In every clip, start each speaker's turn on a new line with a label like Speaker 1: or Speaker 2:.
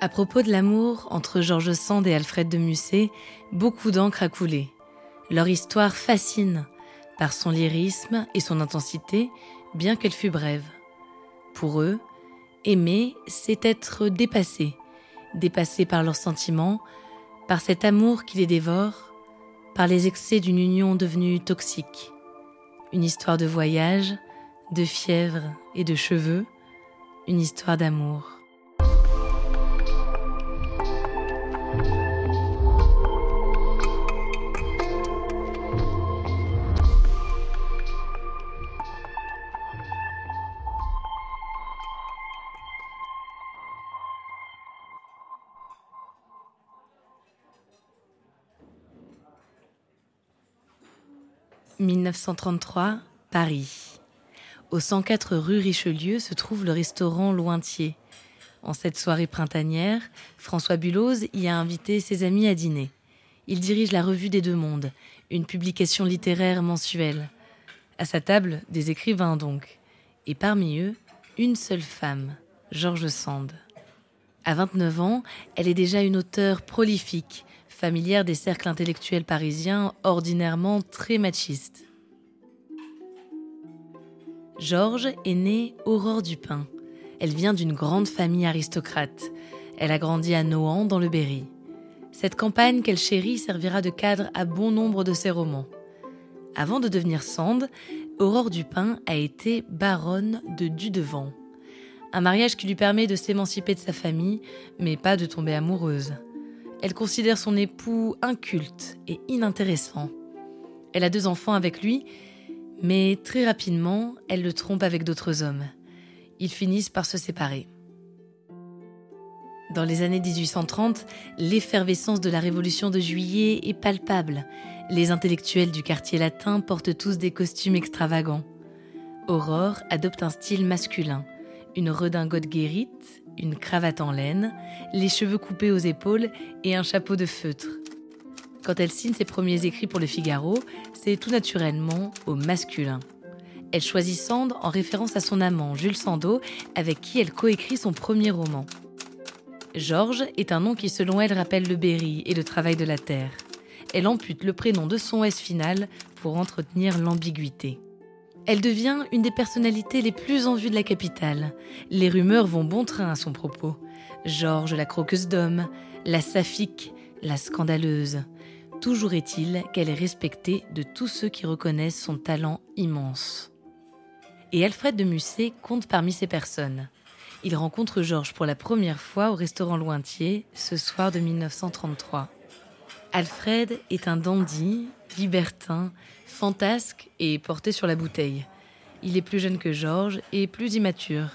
Speaker 1: À propos de l'amour entre Georges Sand et Alfred de Musset, beaucoup d'encre a coulé. Leur histoire fascine par son lyrisme et son intensité, bien qu'elle fût brève. Pour eux, aimer, c'est être dépassé, dépassé par leurs sentiments, par cet amour qui les dévore, par les excès d'une union devenue toxique. Une histoire de voyage, de fièvre et de cheveux, une histoire d'amour. 1933, Paris. Au 104 rue Richelieu se trouve le restaurant Lointier. En cette soirée printanière, François Buloz y a invité ses amis à dîner. Il dirige la Revue des Deux Mondes, une publication littéraire mensuelle. À sa table, des écrivains donc. Et parmi eux, une seule femme, George Sand. À 29 ans, elle est déjà une auteure prolifique, familière des cercles intellectuels parisiens ordinairement très machistes. Georges est née Aurore Dupin. Elle vient d'une grande famille aristocrate. Elle a grandi à Nohant dans le Berry. Cette campagne qu'elle chérit servira de cadre à bon nombre de ses romans. Avant de devenir Sand, Aurore Dupin a été baronne de Dudevant. Un mariage qui lui permet de s'émanciper de sa famille, mais pas de tomber amoureuse. Elle considère son époux inculte et inintéressant. Elle a deux enfants avec lui, mais très rapidement, elle le trompe avec d'autres hommes. Ils finissent par se séparer. Dans les années 1830, l'effervescence de la Révolution de juillet est palpable. Les intellectuels du quartier latin portent tous des costumes extravagants. Aurore adopte un style masculin, une redingote guérite une cravate en laine, les cheveux coupés aux épaules et un chapeau de feutre. Quand elle signe ses premiers écrits pour le Figaro, c'est tout naturellement au masculin. Elle choisit Sand en référence à son amant, Jules Sandeau, avec qui elle coécrit son premier roman. Georges est un nom qui, selon elle, rappelle le Berry et le travail de la terre. Elle ampute le prénom de son S final pour entretenir l'ambiguïté. Elle devient une des personnalités les plus en vue de la capitale. Les rumeurs vont bon train à son propos. Georges la croqueuse d'hommes, la saphique, la scandaleuse. Toujours est-il qu'elle est respectée de tous ceux qui reconnaissent son talent immense. Et Alfred de Musset compte parmi ces personnes. Il rencontre Georges pour la première fois au restaurant Lointier ce soir de 1933. Alfred est un dandy, libertin, fantasque et porté sur la bouteille. Il est plus jeune que Georges et plus immature.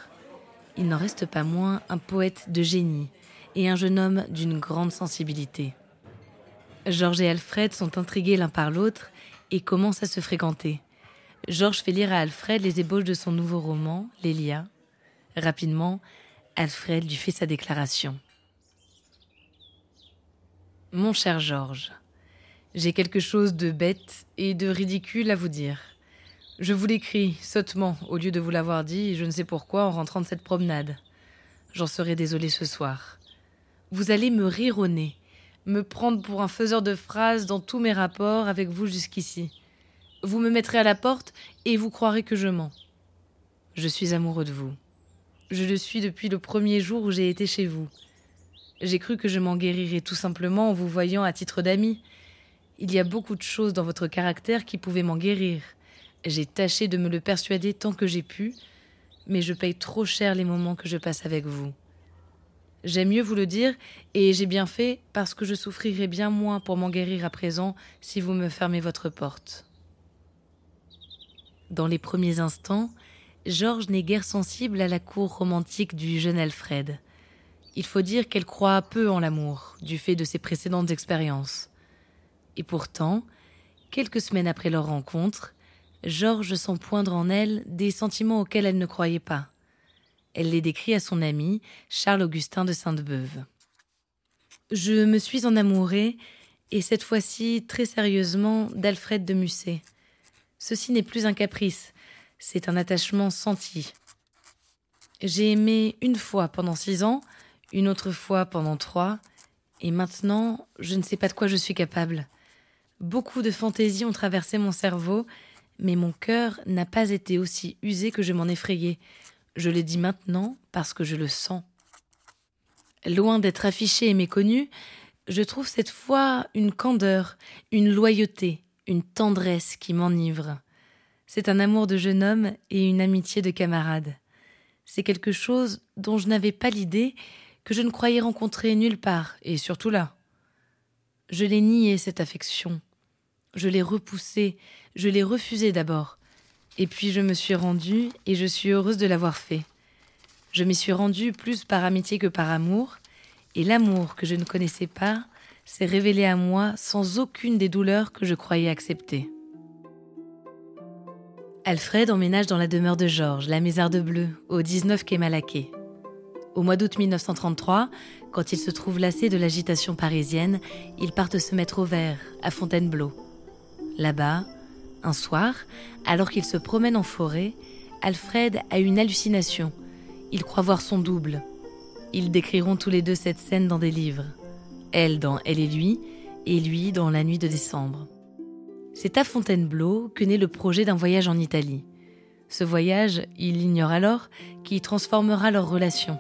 Speaker 1: Il n'en reste pas moins un poète de génie et un jeune homme d'une grande sensibilité. Georges et Alfred sont intrigués l'un par l'autre et commencent à se fréquenter. Georges fait lire à Alfred les ébauches de son nouveau roman, Lélia. Rapidement, Alfred lui fait sa déclaration. Mon cher Georges, j'ai quelque chose de bête et de ridicule à vous dire. Je vous l'écris sottement au lieu de vous l'avoir dit, je ne sais pourquoi, en rentrant de cette promenade. J'en serai désolé ce soir. Vous allez me rire au nez, me prendre pour un faiseur de phrases dans tous mes rapports avec vous jusqu'ici. Vous me mettrez à la porte et vous croirez que je mens. Je suis amoureux de vous. Je le suis depuis le premier jour où j'ai été chez vous. J'ai cru que je m'en guérirais tout simplement en vous voyant à titre d'ami, il y a beaucoup de choses dans votre caractère qui pouvaient m'en guérir. J'ai tâché de me le persuader tant que j'ai pu, mais je paye trop cher les moments que je passe avec vous. J'aime mieux vous le dire, et j'ai bien fait parce que je souffrirai bien moins pour m'en guérir à présent si vous me fermez votre porte. Dans les premiers instants, Georges n'est guère sensible à la cour romantique du jeune Alfred. Il faut dire qu'elle croit peu en l'amour, du fait de ses précédentes expériences. Et pourtant, quelques semaines après leur rencontre, Georges sent poindre en elle des sentiments auxquels elle ne croyait pas. Elle les décrit à son ami, Charles-Augustin de Sainte-Beuve. Je me suis enamourée, et cette fois-ci très sérieusement, d'Alfred de Musset. Ceci n'est plus un caprice, c'est un attachement senti. J'ai aimé une fois pendant six ans, une autre fois pendant trois, et maintenant je ne sais pas de quoi je suis capable. Beaucoup de fantaisies ont traversé mon cerveau, mais mon cœur n'a pas été aussi usé que je m'en effrayais. Je le dis maintenant parce que je le sens. Loin d'être affiché et méconnu, je trouve cette fois une candeur, une loyauté, une tendresse qui m'enivre. C'est un amour de jeune homme et une amitié de camarade. C'est quelque chose dont je n'avais pas l'idée, que je ne croyais rencontrer nulle part, et surtout là. Je l'ai nié, cette affection. Je l'ai repoussée, je l'ai refusée d'abord. Et puis je me suis rendue, et je suis heureuse de l'avoir fait. Je m'y suis rendue plus par amitié que par amour, et l'amour que je ne connaissais pas s'est révélé à moi sans aucune des douleurs que je croyais accepter. Alfred emménage dans la demeure de Georges, la Mézarde Bleue, au 19 quai Malaquais. Au mois d'août 1933, quand il se trouve lassé de l'agitation parisienne, ils partent se mettre au vert, à Fontainebleau. Là-bas, un soir, alors qu'il se promène en forêt, Alfred a une hallucination. Il croit voir son double. Ils décriront tous les deux cette scène dans des livres. Elle dans Elle et lui, et lui dans La nuit de décembre. C'est à Fontainebleau que naît le projet d'un voyage en Italie. Ce voyage, il ignore alors, qui transformera leur relation.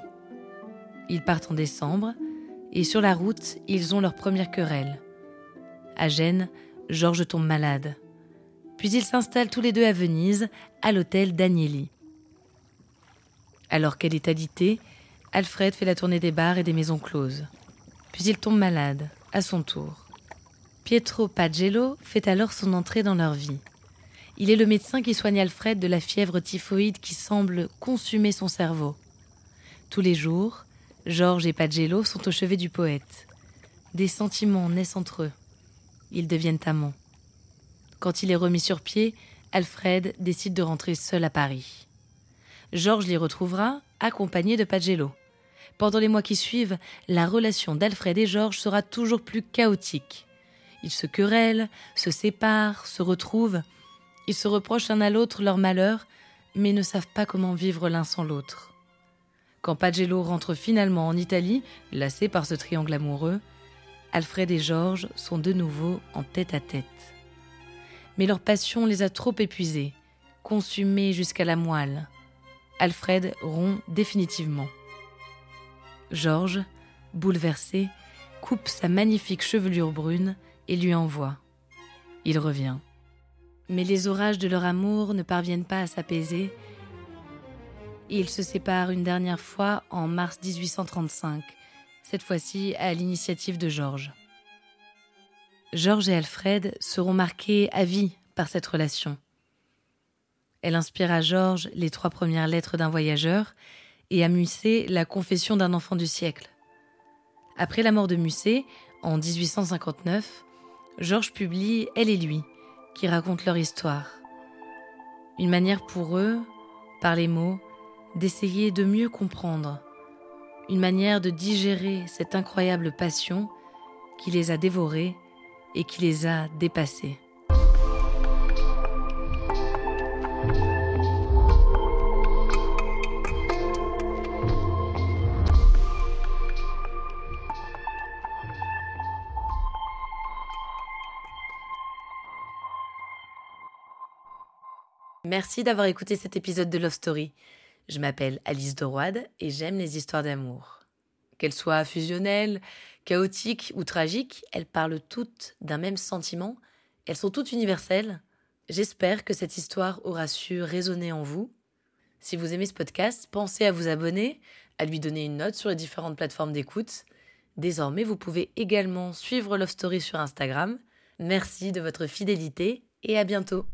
Speaker 1: Ils partent en décembre, et sur la route, ils ont leur première querelle. À Gênes, Georges tombe malade. Puis ils s'installent tous les deux à Venise, à l'hôtel d'Agnelli. Alors qu'elle est alitée, Alfred fait la tournée des bars et des maisons closes. Puis il tombe malade, à son tour. Pietro Pagello fait alors son entrée dans leur vie. Il est le médecin qui soigne Alfred de la fièvre typhoïde qui semble consumer son cerveau. Tous les jours, Georges et Pagello sont au chevet du poète. Des sentiments naissent entre eux. Ils deviennent amants. Quand il est remis sur pied, Alfred décide de rentrer seul à Paris. Georges l'y retrouvera, accompagné de Pagello. Pendant les mois qui suivent, la relation d'Alfred et Georges sera toujours plus chaotique. Ils se querellent, se séparent, se retrouvent. Ils se reprochent l'un à l'autre leur malheur, mais ne savent pas comment vivre l'un sans l'autre. Quand Pagello rentre finalement en Italie, lassé par ce triangle amoureux, Alfred et Georges sont de nouveau en tête à tête. Mais leur passion les a trop épuisés, consumés jusqu'à la moelle. Alfred rompt définitivement. Georges, bouleversé, coupe sa magnifique chevelure brune et lui envoie. Il revient. Mais les orages de leur amour ne parviennent pas à s'apaiser ils se séparent une dernière fois en mars 1835, cette fois-ci à l'initiative de Georges. Georges et Alfred seront marqués à vie par cette relation. Elle inspire à Georges les trois premières lettres d'un voyageur et à Musset la confession d'un enfant du siècle. Après la mort de Musset, en 1859, Georges publie Elle et lui, qui raconte leur histoire. Une manière pour eux, par les mots, d'essayer de mieux comprendre, une manière de digérer cette incroyable passion qui les a dévorés et qui les a dépassés. Merci d'avoir écouté cet épisode de Love Story. Je m'appelle Alice Doroide et j'aime les histoires d'amour. Qu'elles soient fusionnelles, chaotiques ou tragiques, elles parlent toutes d'un même sentiment, elles sont toutes universelles. J'espère que cette histoire aura su résonner en vous. Si vous aimez ce podcast, pensez à vous abonner, à lui donner une note sur les différentes plateformes d'écoute. Désormais, vous pouvez également suivre Love Story sur Instagram. Merci de votre fidélité et à bientôt.